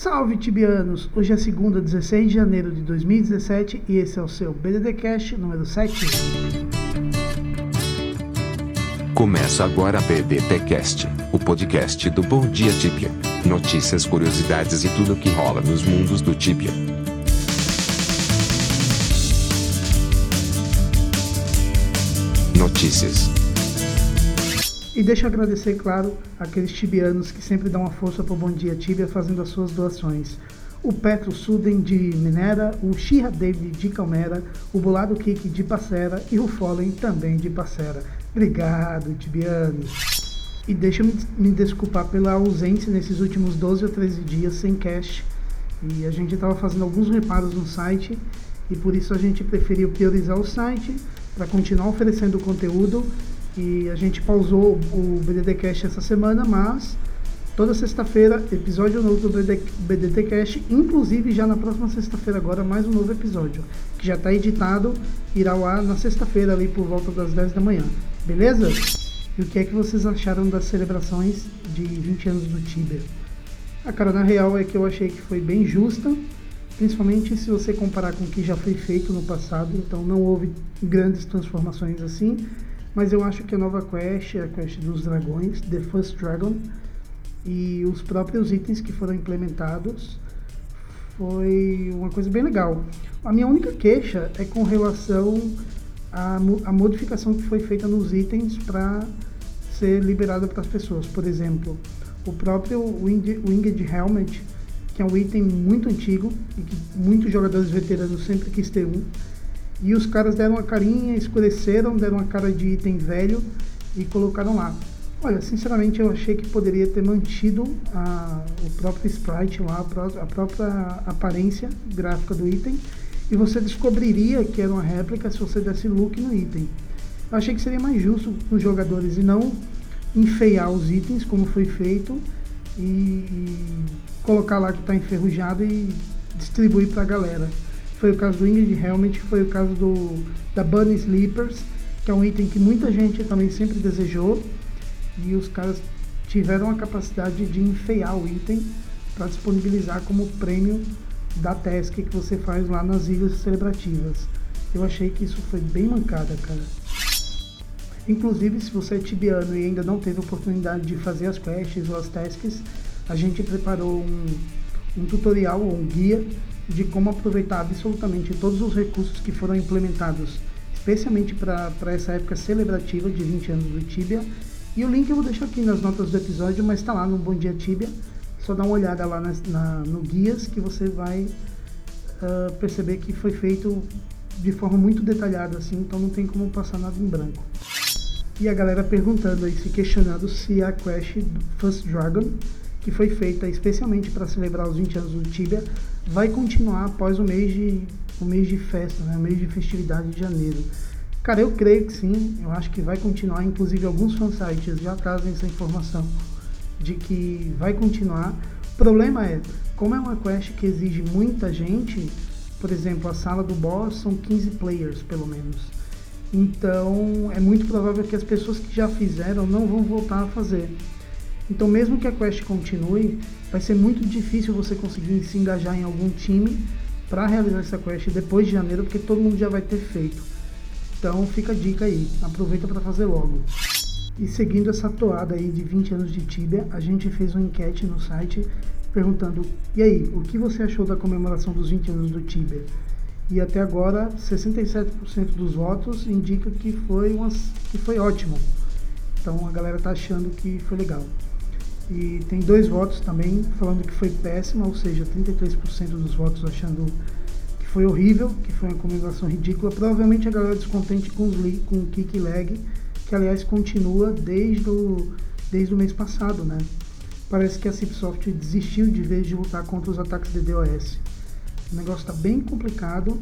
Salve tibianos! Hoje é segunda, 16 de janeiro de 2017 e esse é o seu BDD Cast número 7. Começa agora a BDT Cast, o podcast do Bom Dia Tibia. Notícias, curiosidades e tudo o que rola nos mundos do Tibia. Notícias. E deixa eu agradecer, claro, aqueles tibianos que sempre dão uma força para o Bom Dia Tibia fazendo as suas doações. O Petro Suden de Minera, o Shira David de Calmera, o Bolado Kik de Passera e o Fallen também de Passera. Obrigado, tibianos. E deixa eu me desculpar pela ausência nesses últimos 12 ou 13 dias sem cash. E a gente estava fazendo alguns reparos no site e por isso a gente preferiu priorizar o site para continuar oferecendo conteúdo e a gente pausou o BDDcast essa semana, mas toda sexta-feira, episódio novo do BD, BDTcast, inclusive já na próxima sexta-feira agora, mais um novo episódio, que já está editado, irá ar na sexta-feira ali por volta das 10 da manhã, beleza? E o que é que vocês acharam das celebrações de 20 anos do Tibia? A cara, na real, é que eu achei que foi bem justa, principalmente se você comparar com o que já foi feito no passado, então não houve grandes transformações assim, mas eu acho que a nova quest é a quest dos dragões, The First Dragon, e os próprios itens que foram implementados foi uma coisa bem legal. A minha única queixa é com relação à, à modificação que foi feita nos itens para ser liberada para as pessoas. Por exemplo, o próprio Winged, Winged Helmet, que é um item muito antigo e que muitos jogadores veteranos sempre quis ter um e os caras deram uma carinha, escureceram, deram uma cara de item velho e colocaram lá. Olha, sinceramente eu achei que poderia ter mantido a, o próprio sprite lá, a própria aparência gráfica do item e você descobriria que era uma réplica se você desse look no item. Eu achei que seria mais justo com os jogadores e não enfeiar os itens como foi feito e, e colocar lá que está enferrujado e distribuir para a galera. Foi o caso do Ingrid Helmet, foi o caso do, da Bunny Sleepers, que é um item que muita gente também sempre desejou. E os caras tiveram a capacidade de enfeiar o item para disponibilizar como prêmio da task que você faz lá nas ilhas celebrativas. Eu achei que isso foi bem mancada, cara. Inclusive, se você é tibiano e ainda não teve oportunidade de fazer as quests ou as tasks, a gente preparou um, um tutorial ou um guia de como aproveitar absolutamente todos os recursos que foram implementados, especialmente para essa época celebrativa de 20 anos do Tibia. E o link eu vou deixar aqui nas notas do episódio, mas está lá no Bom Dia Tibia. Só dá uma olhada lá na, na, no guias que você vai uh, perceber que foi feito de forma muito detalhada, assim, então não tem como passar nada em branco. E a galera perguntando aí, se questionando se a Crash First Dragon que foi feita especialmente para celebrar os 20 anos do Tibia, vai continuar após o mês de, o mês de festa, né? o mês de festividade de janeiro. Cara, eu creio que sim, eu acho que vai continuar, inclusive alguns fansites já trazem essa informação de que vai continuar. O problema é, como é uma quest que exige muita gente, por exemplo, a sala do boss são 15 players, pelo menos. Então, é muito provável que as pessoas que já fizeram não vão voltar a fazer. Então, mesmo que a quest continue, vai ser muito difícil você conseguir se engajar em algum time para realizar essa quest depois de janeiro, porque todo mundo já vai ter feito. Então, fica a dica aí, aproveita para fazer logo. E seguindo essa toada aí de 20 anos de Tibia, a gente fez uma enquete no site perguntando: "E aí, o que você achou da comemoração dos 20 anos do Tibia?" E até agora, 67% dos votos indica que foi umas, que foi ótimo. Então a galera tá achando que foi legal. E tem dois votos também falando que foi péssima, ou seja, 33% dos votos achando que foi horrível, que foi uma comemoração ridícula. Provavelmente a galera descontente com, os, com o kick lag, que aliás continua desde o, desde o mês passado, né? Parece que a Cipsoft desistiu de vez de lutar contra os ataques de DOS. O negócio está bem complicado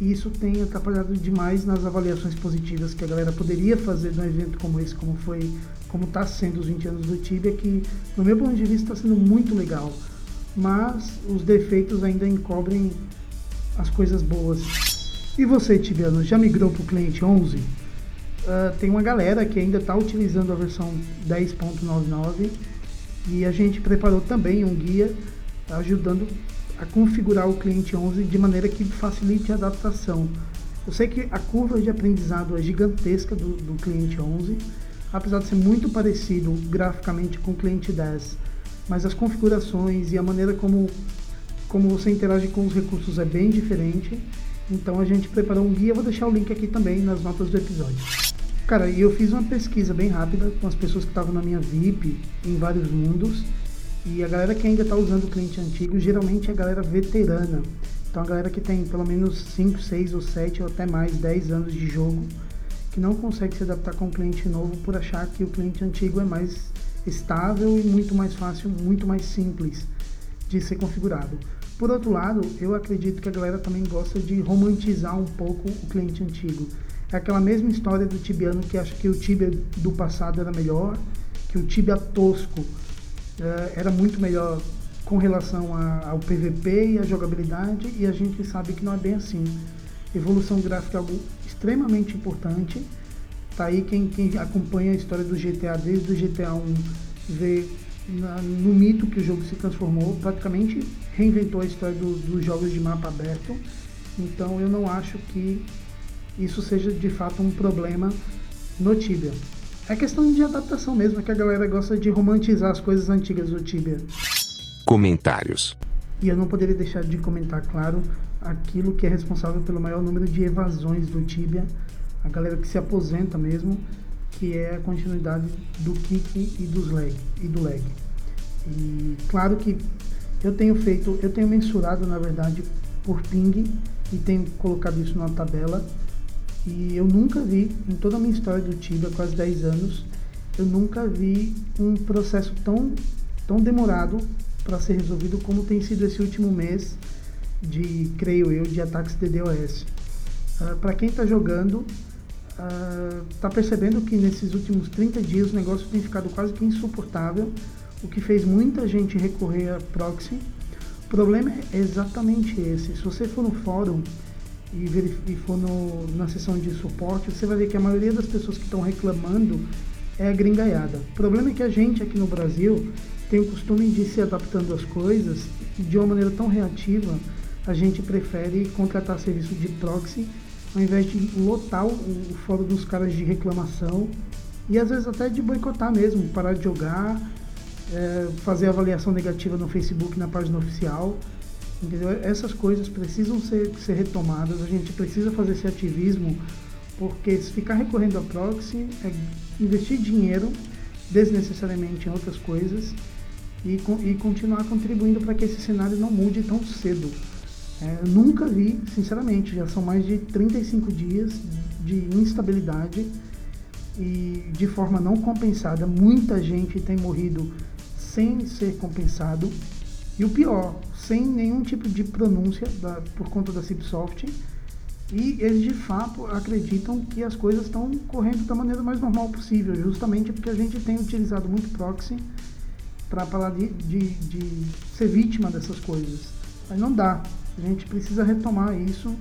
e isso tem atrapalhado demais nas avaliações positivas que a galera poderia fazer num evento como esse, como foi, como está sendo os 20 anos do Tibia, que no meu ponto de vista está sendo muito legal, mas os defeitos ainda encobrem as coisas boas. E você, Tibiano, já migrou para o cliente 11? Uh, ah, tem uma galera que ainda está utilizando a versão 10.99 e a gente preparou também um guia ajudando a configurar o cliente 11 de maneira que facilite a adaptação. Eu sei que a curva de aprendizado é gigantesca do, do cliente 11, apesar de ser muito parecido graficamente com o cliente 10, mas as configurações e a maneira como, como você interage com os recursos é bem diferente. Então a gente preparou um guia, vou deixar o link aqui também nas notas do episódio. Cara, e eu fiz uma pesquisa bem rápida com as pessoas que estavam na minha VIP em vários mundos. E a galera que ainda está usando o cliente antigo geralmente é a galera veterana. Então a galera que tem pelo menos 5, 6 ou 7 ou até mais 10 anos de jogo, que não consegue se adaptar com o cliente novo por achar que o cliente antigo é mais estável e muito mais fácil, muito mais simples de ser configurado. Por outro lado, eu acredito que a galera também gosta de romantizar um pouco o cliente antigo. É aquela mesma história do tibiano que acha que o Tibia do passado era melhor, que o Tibia tosco era muito melhor com relação a, ao PVP e à jogabilidade, e a gente sabe que não é bem assim. Evolução gráfica é algo extremamente importante. Tá aí quem, quem acompanha a história do GTA desde o GTA 1 vê na, no mito que o jogo se transformou, praticamente reinventou a história do, dos jogos de mapa aberto. Então eu não acho que isso seja de fato um problema no Tibia. É questão de adaptação mesmo, é que a galera gosta de romantizar as coisas antigas do Tibia. Comentários. E eu não poderia deixar de comentar, claro, aquilo que é responsável pelo maior número de evasões do Tibia, a galera que se aposenta mesmo, que é a continuidade do kick e dos leg e do leg. E claro que eu tenho feito, eu tenho mensurado na verdade por ping e tenho colocado isso na tabela e eu nunca vi, em toda a minha história do Tibia, quase 10 anos, eu nunca vi um processo tão, tão demorado para ser resolvido como tem sido esse último mês de, creio eu, de ataques de DOS. Uh, ah, para quem está jogando, está ah, uh, percebendo que nesses últimos 30 dias o negócio tem ficado quase que insuportável, o que fez muita gente recorrer a proxy. O problema é exatamente esse. Se você for no fórum e, e for no, na seção de suporte, você vai ver que a maioria das pessoas que estão reclamando é gringaiada. O problema é que a gente aqui no Brasil tem o costume de se adaptando às coisas e de uma maneira tão reativa, a gente prefere contratar serviço de proxy ao invés de lotar o, o fórum dos caras de reclamação e às vezes até de boicotar mesmo, parar de jogar, é, fazer avaliação negativa no Facebook na página oficial. Essas coisas precisam ser, ser retomadas, a gente precisa fazer esse ativismo, porque se ficar recorrendo a proxy é investir dinheiro desnecessariamente em outras coisas e, e continuar contribuindo para que esse cenário não mude tão cedo. É, eu nunca vi, sinceramente, já são mais de 35 dias de instabilidade e de forma não compensada. Muita gente tem morrido sem ser compensado. E o pior, sem nenhum tipo de pronúncia da, por conta da Cipsoft. E eles de fato acreditam que as coisas estão correndo da maneira mais normal possível, justamente porque a gente tem utilizado muito proxy para parar de, de, de ser vítima dessas coisas. Mas não dá. A gente precisa retomar isso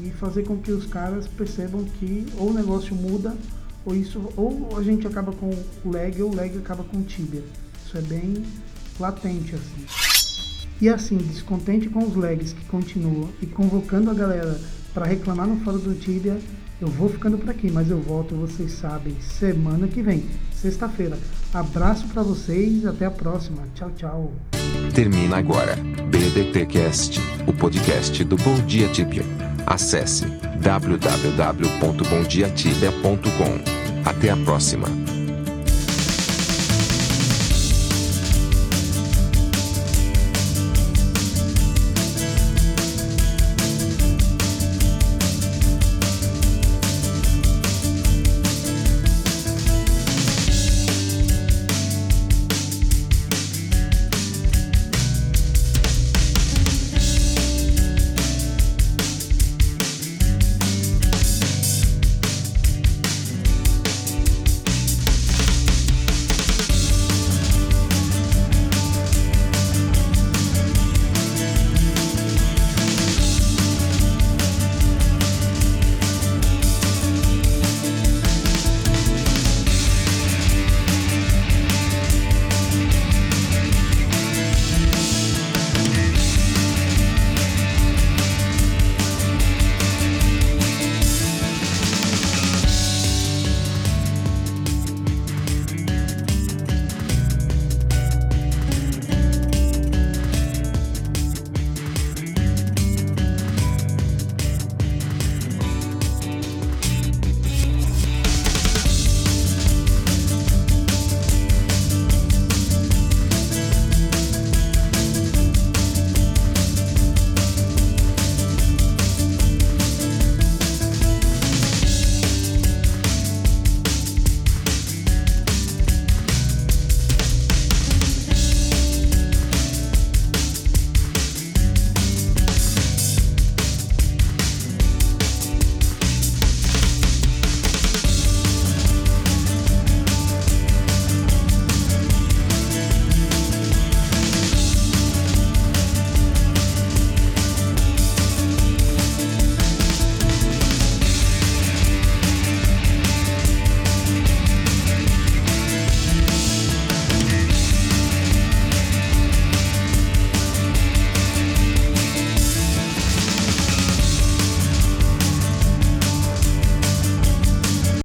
e fazer com que os caras percebam que ou o negócio muda ou isso ou a gente acaba com o leg ou o leg acaba com o tibia. Isso é bem latente assim. E assim, descontente com os legs que continuam e convocando a galera para reclamar no fórum do Tibia, eu vou ficando por aqui, mas eu volto, vocês sabem, semana que vem, sexta-feira. Abraço para vocês, até a próxima. Tchau, tchau. Termina agora BDTcast, o podcast do Bom Dia Tibia. Acesse www.bomdiatibia.com. Até a próxima.